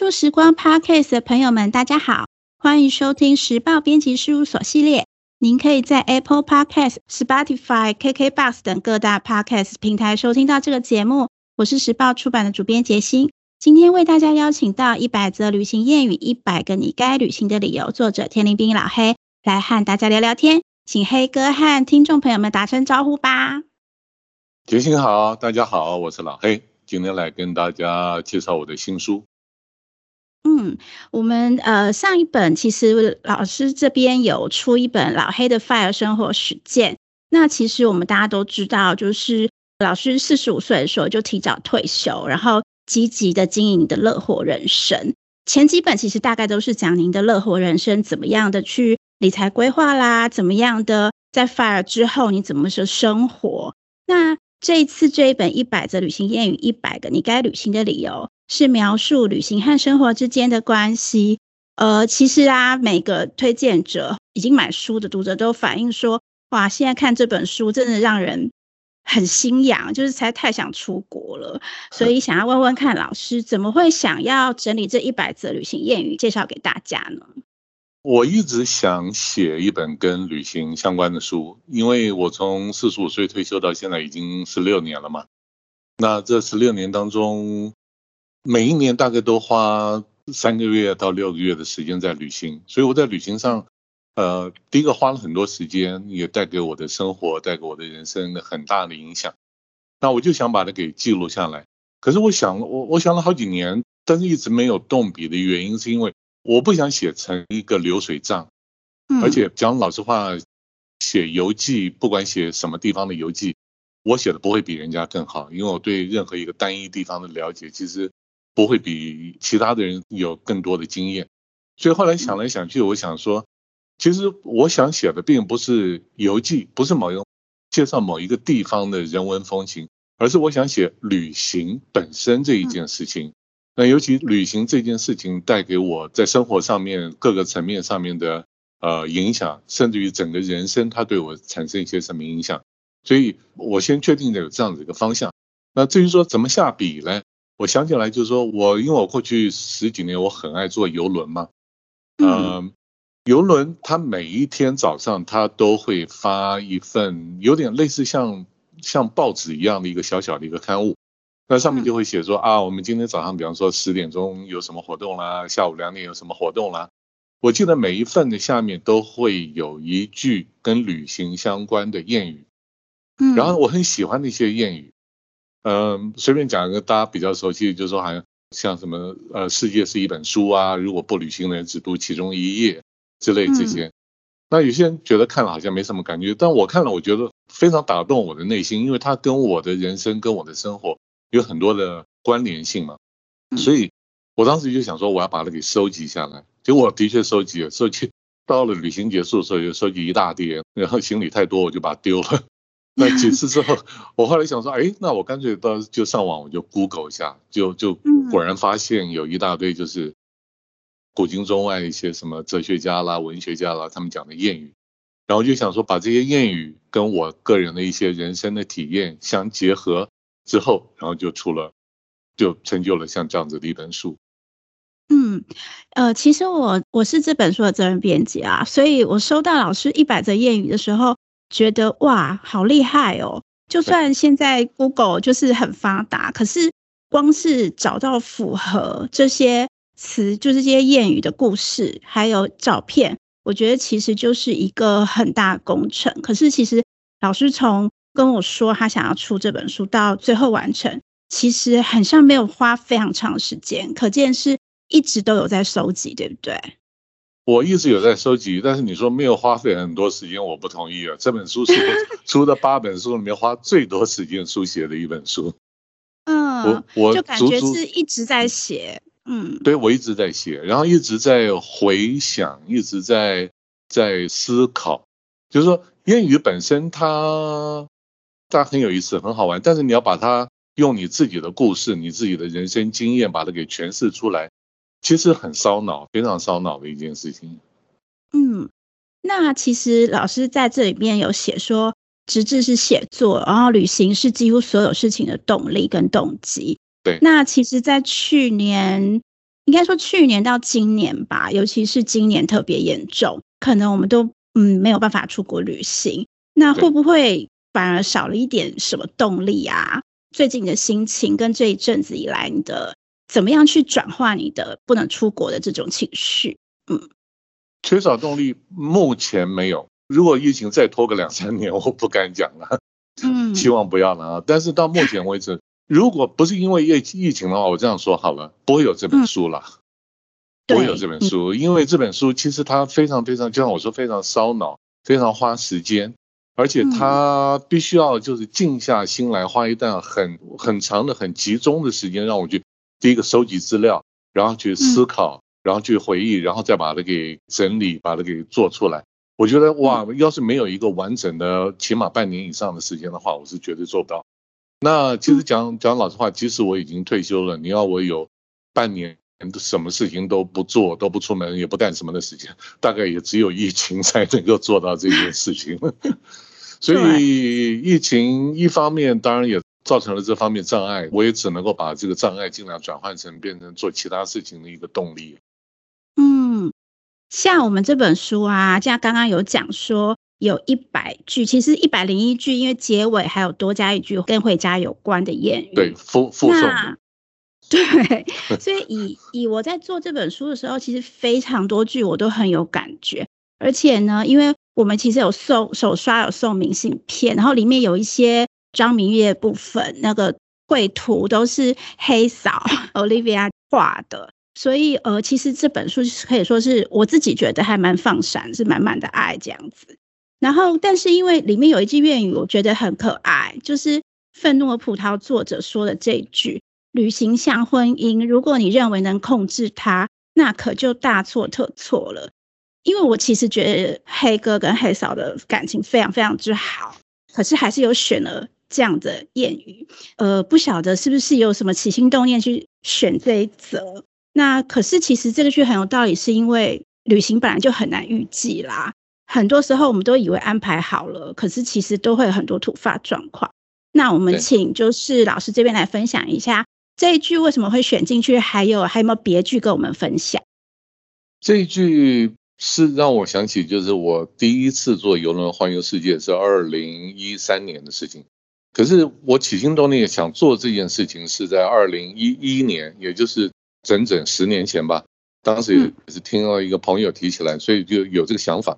书时光 Podcast 的朋友们，大家好，欢迎收听时报编辑事务所系列。您可以在 Apple Podcast、Spotify、KKBox 等各大 Podcast 平台收听到这个节目。我是时报出版的主编杰心，今天为大家邀请到一百则旅行谚语，一百个你该旅行的理由，作者天林兵老黑来和大家聊聊天，请黑哥和听众朋友们打声招呼吧。杰心好，大家好，我是老黑。今天来跟大家介绍我的新书。嗯，我们呃上一本其实老师这边有出一本老黑的 FIRE 生活实践。那其实我们大家都知道，就是老师四十五岁的时候就提早退休，然后积极的经营的乐活人生。前几本其实大概都是讲您的乐活人生怎么样的去理财规划啦，怎么样的在 FIRE 之后你怎么说生活。那这一次这一本一百则旅行谚语，一百个你该旅行的理由，是描述旅行和生活之间的关系。呃，其实啊，每个推荐者已经买书的读者都反映说，哇，现在看这本书真的让人很心痒，就是实在太想出国了。所以想要问问看老师，怎么会想要整理这一百则旅行谚语，介绍给大家呢？我一直想写一本跟旅行相关的书，因为我从四十五岁退休到现在已经十六年了嘛。那这十六年当中，每一年大概都花三个月到六个月的时间在旅行，所以我在旅行上，呃，第一个花了很多时间，也带给我的生活、带给我的人生很大的影响。那我就想把它给记录下来。可是我想，我我想了好几年，但是一直没有动笔的原因，是因为。我不想写成一个流水账，而且讲老实话，写游记，不管写什么地方的游记，我写的不会比人家更好，因为我对任何一个单一地方的了解，其实不会比其他的人有更多的经验。所以后来想来想去，我想说，其实我想写的并不是游记，不是某一个介绍某一个地方的人文风情，而是我想写旅行本身这一件事情。那尤其旅行这件事情带给我在生活上面各个层面上面的呃影响，甚至于整个人生，它对我产生一些什么影响？所以我先确定的有这样子一个方向。那至于说怎么下笔呢？我想起来就是说我因为我过去十几年我很爱坐游轮嘛，嗯、呃，邮轮它每一天早上它都会发一份有点类似像像报纸一样的一个小小的一个刊物。那上面就会写说啊，我们今天早上，比方说十点钟有什么活动啦，下午两点有什么活动啦。我记得每一份的下面都会有一句跟旅行相关的谚语，嗯，然后我很喜欢那些谚语，嗯，随便讲一个大家比较熟悉的，就是说好像像什么呃，世界是一本书啊，如果不旅行的人只读其中一页之类这些。那有些人觉得看了好像没什么感觉，但我看了我觉得非常打动我的内心，因为它跟我的人生跟我的生活。有很多的关联性嘛，所以我当时就想说，我要把它给收集下来。结果我的确收集了，收集到了旅行结束的时候，就收集一大叠，然后行李太多，我就把它丢了。那几次之后，我后来想说，哎，那我干脆到就上网，我就 Google 一下，就就果然发现有一大堆就是古今中外一些什么哲学家啦、文学家啦，他们讲的谚语。然后就想说，把这些谚语跟我个人的一些人生的体验相结合。之后，然后就出了，就成就了像这样子的一本书。嗯，呃，其实我我是这本书的责任编辑啊，所以我收到老师一百则谚语的时候，觉得哇，好厉害哦！就算现在 Google 就是很发达，可是光是找到符合这些词，就是这些谚语的故事，还有照片，我觉得其实就是一个很大工程。可是其实老师从跟我说他想要出这本书，到最后完成，其实很像没有花非常长时间，可见是一直都有在收集，对不对？我一直有在收集，但是你说没有花费很多时间，我不同意啊。这本书是我 出的八本书里面花最多时间书写的一本书。嗯，我我就感觉是一直在写，嗯，对，我一直在写，然后一直在回想，一直在在思考，就是说谚语本身它。它很有意思，很好玩，但是你要把它用你自己的故事、你自己的人生经验把它给诠释出来，其实很烧脑，非常烧脑的一件事情。嗯，那其实老师在这里面有写说，直至是写作，然后旅行是几乎所有事情的动力跟动机。对。那其实，在去年应该说去年到今年吧，尤其是今年特别严重，可能我们都嗯没有办法出国旅行。那会不会反而少了一点什么动力啊？最近的心情跟这一阵子以来你的怎么样去转化你的不能出国的这种情绪？嗯，缺少动力，目前没有。如果疫情再拖个两三年，我不敢讲了。嗯，希望不要了啊。但是到目前为止，如果不是因为疫疫情的话，我这样说好了，不会有这本书了，不会有这本书，因为这本书其实它非常非常，就像我说，非常烧脑，非常花时间。而且他必须要就是静下心来，花一段很很长的、很集中的时间，让我去第一个收集资料，然后去思考，然后去回忆，然后再把它给整理，把它给做出来。我觉得哇，要是没有一个完整的，起码半年以上的时间的话，我是绝对做不到。那其实讲讲老实话，即使我已经退休了，你要我有半年什么事情都不做、都不出门、也不干什么的时间，大概也只有疫情才能够做到这件事情。所以疫情一方面当然也造成了这方面障碍，我也只能够把这个障碍尽量转换成变成做其他事情的一个动力。嗯，像我们这本书啊，像刚刚有讲说有一百句，其实一百零一句，因为结尾还有多加一句跟回家有关的谚语。对，附附送。对，所以以以我在做这本书的时候，其实非常多句我都很有感觉，而且呢，因为。我们其实有送手刷，有送明信片，然后里面有一些张明月部分，那个绘图都是黑嫂 Olivia 画的，所以呃，其实这本书可以说是我自己觉得还蛮放闪，是满满的爱这样子。然后，但是因为里面有一句谚语，我觉得很可爱，就是《愤怒的葡萄》作者说的这一句：“旅行像婚姻，如果你认为能控制它，那可就大错特错了。”因为我其实觉得黑哥跟黑嫂的感情非常非常之好，可是还是有选了这样的谚语，呃，不晓得是不是有什么起心动念去选这一则。那可是其实这个剧很有道理，是因为旅行本来就很难预计啦，很多时候我们都以为安排好了，可是其实都会有很多突发状况。那我们请就是老师这边来分享一下这一句为什么会选进去，还有还有没有别句跟我们分享？这一句。是让我想起，就是我第一次坐游轮环游世界是二零一三年的事情。可是我起心动念想做这件事情是在二零一一年，也就是整整十年前吧。当时也是听到一个朋友提起来，所以就有这个想法。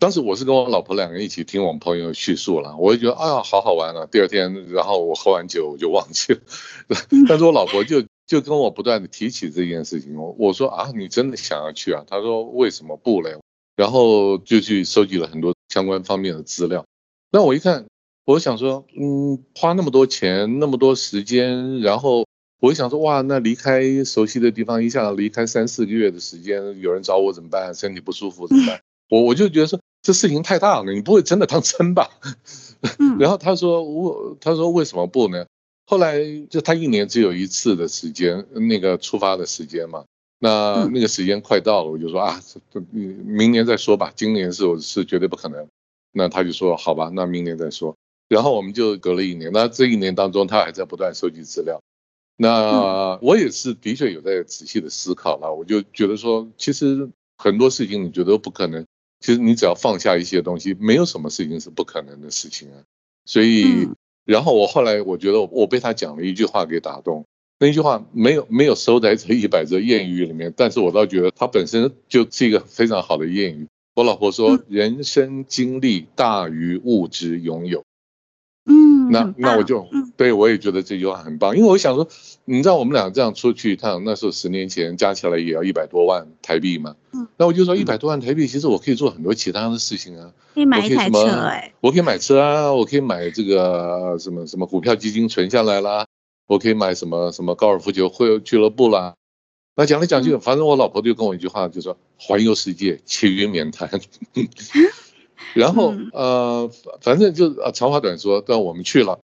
当时我是跟我老婆两个人一起听我们朋友叙述了，我就觉得啊，好好玩啊。第二天，然后我喝完酒我就忘记了，但是我老婆就。就跟我不断的提起这件事情，我我说啊，你真的想要去啊？他说为什么不嘞？然后就去收集了很多相关方面的资料。那我一看，我想说，嗯，花那么多钱，那么多时间，然后我想说，哇，那离开熟悉的地方，一下离开三四个月的时间，有人找我怎么办？身体不舒服怎么办？我我就觉得说，这事情太大了，你不会真的当真吧？然后他说我，他说为什么不呢？后来就他一年只有一次的时间，那个出发的时间嘛，那那个时间快到了，我就说啊，明年再说吧，今年是我是绝对不可能。那他就说好吧，那明年再说。然后我们就隔了一年，那这一年当中他还在不断收集资料。那我也是的确有在仔细的思考了，我就觉得说，其实很多事情你觉得不可能，其实你只要放下一些东西，没有什么事情是不可能的事情啊，所以。然后我后来我觉得我被他讲了一句话给打动，那句话没有没有收在这一百则谚语里面，但是我倒觉得它本身就是一个非常好的谚语。我老婆说，人生经历大于物质拥有。嗯那那我就对我也觉得这句话很棒，因为我想说，你知道我们俩这样出去一趟，那时候十年前加起来也要一百多万台币嘛。嗯，那我就说一百多万台币，其实我可以做很多其他的事情啊。可以买一台车哎，我可以买车啊，我可以买这个什么什么股票基金存下来啦，我可以买什么什么高尔夫球会俱乐部啦。那讲来讲去，反正我老婆就跟我一句话，就说环游世界，其余免谈。然后呃，反正就啊，长话短说，但我们去了，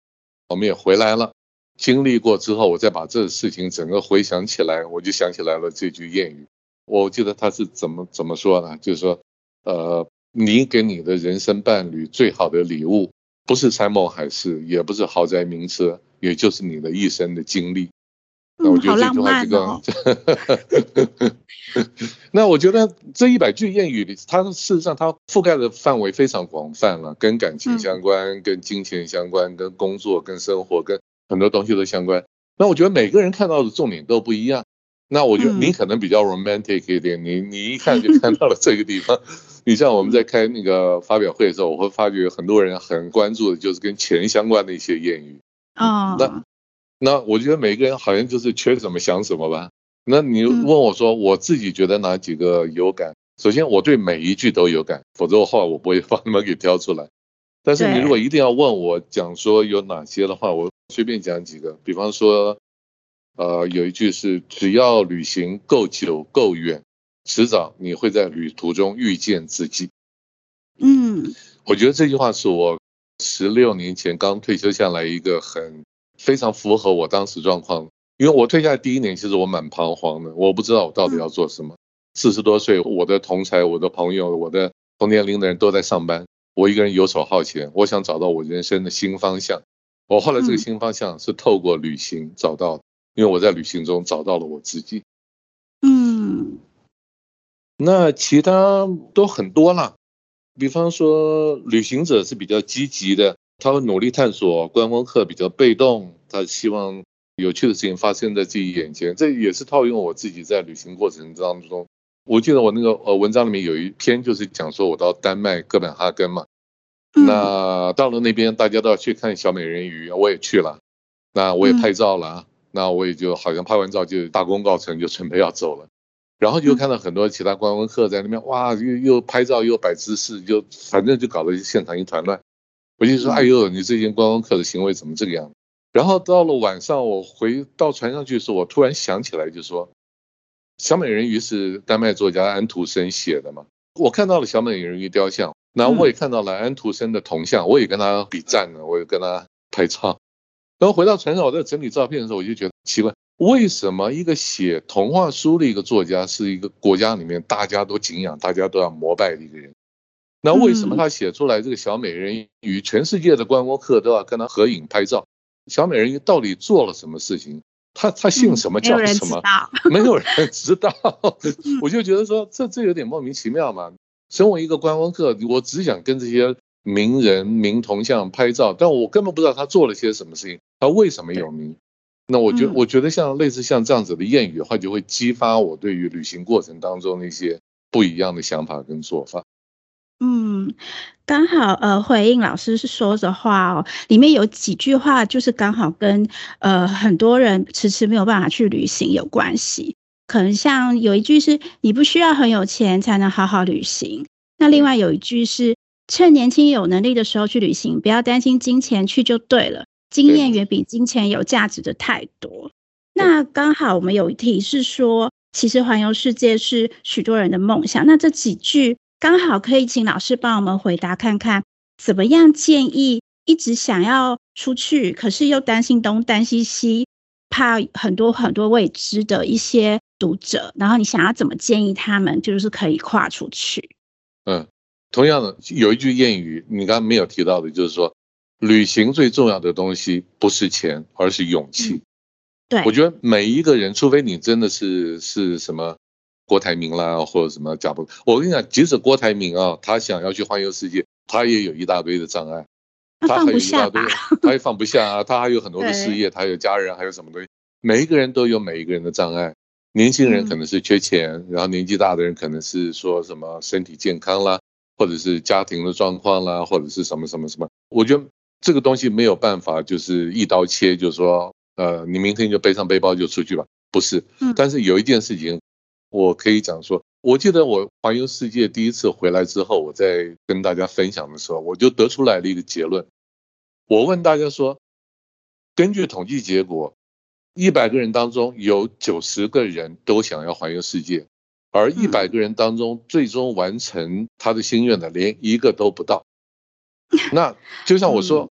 我们也回来了。经历过之后，我再把这事情整个回想起来，我就想起来了这句谚语。我记得他是怎么怎么说呢？就是说，呃，你给你的人生伴侣最好的礼物，不是山盟海誓，也不是豪宅名车，也就是你的一生的经历。那我觉得这句话这个，哦、那我觉得这一百句谚语里，它事实上它覆盖的范围非常广泛了，跟感情相关，嗯、跟金钱相关，跟工作、跟生活、跟很多东西都相关。那我觉得每个人看到的重点都不一样。那我觉得你可能比较 romantic 一点，你你一看就看到了这个地方。你像我们在开那个发表会的时候，我会发觉很多人很关注的就是跟钱相关的一些谚语。啊，那。那我觉得每个人好像就是缺什么想什么吧。那你问我说，我自己觉得哪几个有感？首先，我对每一句都有感，否则的话我不会把你们给挑出来。但是你如果一定要问我讲说有哪些的话，我随便讲几个。比方说，呃，有一句是“只要旅行够久够远，迟早你会在旅途中遇见自己”。嗯，我觉得这句话是我十六年前刚退休下来一个很。非常符合我当时状况，因为我退下来第一年，其实我蛮彷徨的，我不知道我到底要做什么。四十多岁，我的同才、我的朋友、我的同年龄的人都在上班，我一个人游手好闲，我想找到我人生的新方向。我后来这个新方向是透过旅行找到的，因为我在旅行中找到了我自己。嗯，那其他都很多了，比方说旅行者是比较积极的。他会努力探索，观光客比较被动，他希望有趣的事情发生在自己眼前。这也是套用我自己在旅行过程当中。我记得我那个呃文章里面有一篇就是讲说我到丹麦哥本哈根嘛，那到了那边大家都要去看小美人鱼，我也去了，那我也拍照了，那我也就好像拍完照就大功告成，就准备要走了，然后就看到很多其他观光客在那边哇，又又拍照又摆姿势，就反正就搞得现场一团乱。我就说，哎呦，你最近观光客的行为怎么这个样子？然后到了晚上，我回到船上去的时候，我突然想起来，就说，小美人鱼是丹麦作家安徒生写的嘛。我看到了小美人鱼雕像，然后我也看到了安徒生的铜像，我也跟他比赞了，我也跟他拍照。然后回到船上，我在整理照片的时候，我就觉得奇怪，为什么一个写童话书的一个作家，是一个国家里面大家都敬仰、大家都要膜拜的一个人？那为什么他写出来这个小美人鱼，全世界的观光客都要跟他合影拍照？小美人鱼到底做了什么事情？他他姓什么叫什么？没有人知道。我就觉得说这这有点莫名其妙嘛。身为一个观光客，我只想跟这些名人名铜像拍照，但我根本不知道他做了些什么事情，他为什么有名？那我觉我觉得像类似像这样子的谚语的话，就会激发我对于旅行过程当中的一些不一样的想法跟做法。嗯，刚好呃回应老师是说的话哦，里面有几句话就是刚好跟呃很多人迟迟没有办法去旅行有关系。可能像有一句是你不需要很有钱才能好好旅行，那另外有一句是趁年轻有能力的时候去旅行，不要担心金钱，去就对了。经验远比金钱有价值的太多。那刚好我们有一题是说，其实环游世界是许多人的梦想。那这几句。刚好可以请老师帮我们回答看看，怎么样建议一直想要出去，可是又担心东担心西，怕很多很多未知的一些读者，然后你想要怎么建议他们，就是可以跨出去？嗯，同样的有一句谚语，你刚刚没有提到的，就是说旅行最重要的东西不是钱，而是勇气。嗯，对，我觉得每一个人，除非你真的是是什么。郭台铭啦，或者什么贾伯，我跟你讲，即使郭台铭啊，他想要去环游世界，他也有一大堆的障碍，他还有一大堆，他也放不下啊，他还有很多的事业，他有家人，还有什么东西，每一个人都有每一个人的障碍。年轻人可能是缺钱，然后年纪大的人可能是说什么身体健康啦，或者是家庭的状况啦，或者是什么什么什么。我觉得这个东西没有办法就是一刀切，就是说，呃，你明天就背上背包就出去吧，不是。但是有一件事情。我可以讲说，我记得我环游世界第一次回来之后，我在跟大家分享的时候，我就得出来了一个结论。我问大家说，根据统计结果，一百个人当中有九十个人都想要环游世界，而一百个人当中最终完成他的心愿的连一个都不到。那就像我说，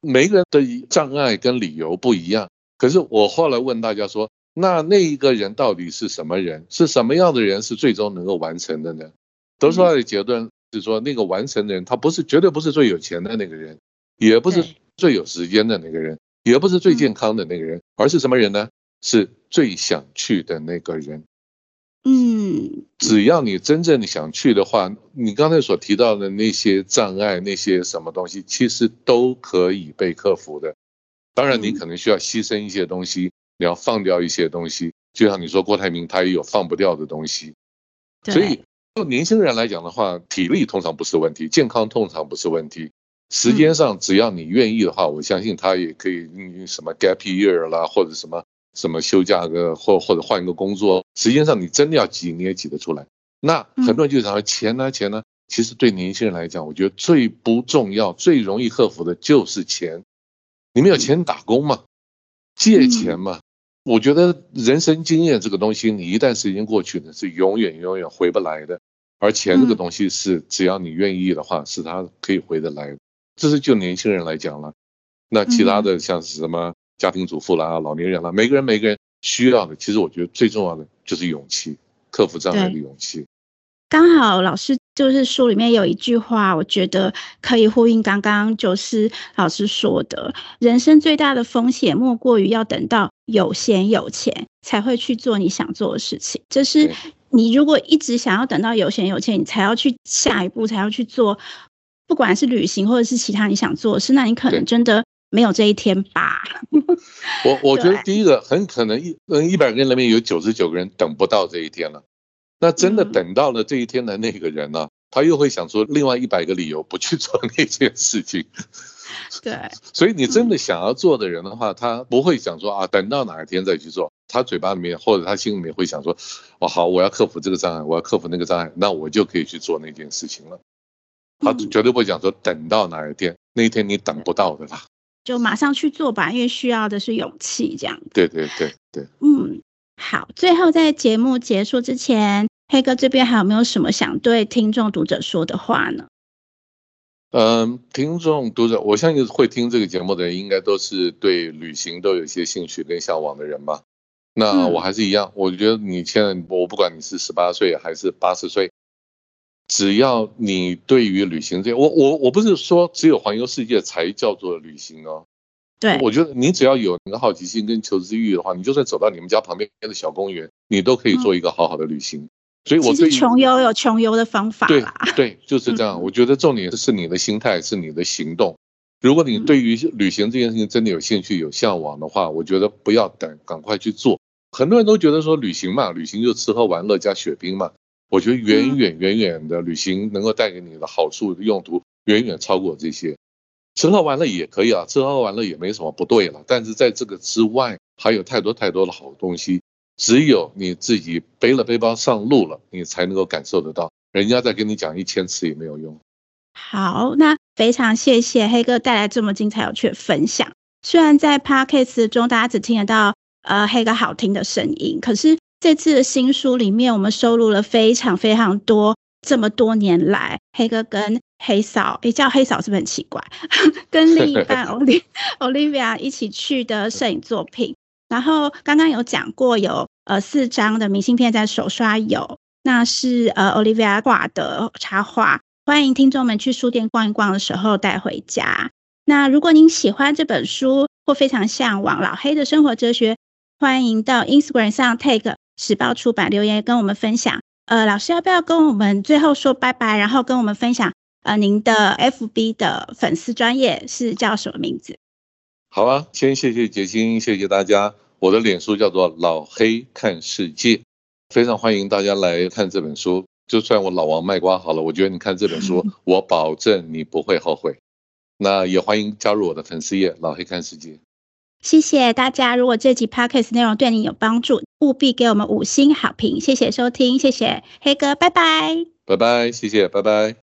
每个人的障碍跟理由不一样，可是我后来问大家说。那那一个人到底是什么人？是什么样的人是最终能够完成的呢？得出来的结论是说，那个完成的人，他不是绝对不是最有钱的那个人，也不是最有时间的那个人，也不是最健康的那个人，而是什么人呢？是最想去的那个人。嗯，只要你真正想去的话，你刚才所提到的那些障碍，那些什么东西，其实都可以被克服的。当然，你可能需要牺牲一些东西，你要放掉一些东西。就像你说，郭台铭他也有放不掉的东西。所以，就年轻人来讲的话，体力通常不是问题，健康通常不是问题。时间上，只要你愿意的话，我相信他也可以用什么 gap year 啦，或者什么。什么休假个或或者换一个工作，时间上你真的要挤，你也挤得出来。那很多人就想说钱呢，钱呢？其实对年轻人来讲，我觉得最不重要、最容易克服的就是钱。你们有钱打工吗？借钱嘛？我觉得人生经验这个东西，你一旦时间过去呢，是永远永远回不来的。而钱这个东西是，只要你愿意的话，是它可以回得来的。这是就年轻人来讲了。那其他的像是什么？家庭主妇啦，老年人啦，每个人每个人需要的，其实我觉得最重要的就是勇气，克服障碍的勇气。刚好老师就是书里面有一句话，我觉得可以呼应刚刚就是老师说的，人生最大的风险莫过于要等到有闲有钱才会去做你想做的事情。就是你如果一直想要等到有闲有钱，你才要去下一步，才要去做，不管是旅行或者是其他你想做的事，那你可能真的。没有这一天吧？我我 觉得第一个很可能一嗯一百个人里面有九十九个人等不到这一天了。那真的等到了这一天的那个人呢，他又会想说另外一百个理由不去做那件事情。对，所以你真的想要做的人的话，他不会想说啊，等到哪一天再去做。他嘴巴里面或者他心里面会想说，哦好，我要克服这个障碍，我要克服那个障碍，那我就可以去做那件事情了。他绝对不会讲说等到哪一天，那一天你等不到的啦。就马上去做吧，因为需要的是勇气，这样。对对对对。嗯，好。最后，在节目结束之前，黑哥这边还有没有什么想对听众读者说的话呢？嗯，听众读者，我相信会听这个节目的人，应该都是对旅行都有一些兴趣跟向往的人吧。那我还是一样，我觉得你现在，我不管你是十八岁还是八十岁。只要你对于旅行这，我我我不是说只有环游世界才叫做旅行哦。对，我觉得你只要有那个好奇心跟求知欲的话，你就算走到你们家旁边的小公园，你都可以做一个好好的旅行。嗯、所以我对穷游有穷游的方法啦。对对，就是这样。我觉得重点是你的心态，是你的行动。如果你对于旅行这件事情真的有兴趣、有向往的话，我觉得不要等，赶快去做。很多人都觉得说旅行嘛，旅行就吃喝玩乐加雪冰嘛。我觉得远远远远的旅行能够带给你的好处的用途远远超过这些，吃喝玩乐也可以啊，吃喝玩乐也没什么不对了。但是在这个之外，还有太多太多的好东西，只有你自己背了背包上路了，你才能够感受得到。人家再跟你讲一千次也没有用。好，那非常谢谢黑哥带来这么精彩有趣的分享。虽然在 Podcast 中大家只听得到呃黑哥好听的声音，可是。这次的新书里面，我们收录了非常非常多这么多年来黑哥跟黑嫂，诶，叫黑嫂是不是很奇怪？跟另一半 Olivia 一起去的摄影作品。然后刚刚有讲过，有呃四张的明信片在手刷有，那是呃 Olivia 画的插画。欢迎听众们去书店逛一逛的时候带回家。那如果您喜欢这本书，或非常向往老黑的生活哲学，欢迎到 Instagram 上 take。时报出版留言跟我们分享，呃，老师要不要跟我们最后说拜拜，然后跟我们分享，呃，您的 FB 的粉丝专业是叫什么名字？好啊，先谢谢杰心，谢谢大家。我的脸书叫做老黑看世界，非常欢迎大家来看这本书。就算我老王卖瓜好了，我觉得你看这本书，我保证你不会后悔。那也欢迎加入我的粉丝页老黑看世界。谢谢大家！如果这集 podcast 内容对你有帮助，务必给我们五星好评。谢谢收听，谢谢黑哥，拜拜，拜拜，谢谢，拜拜。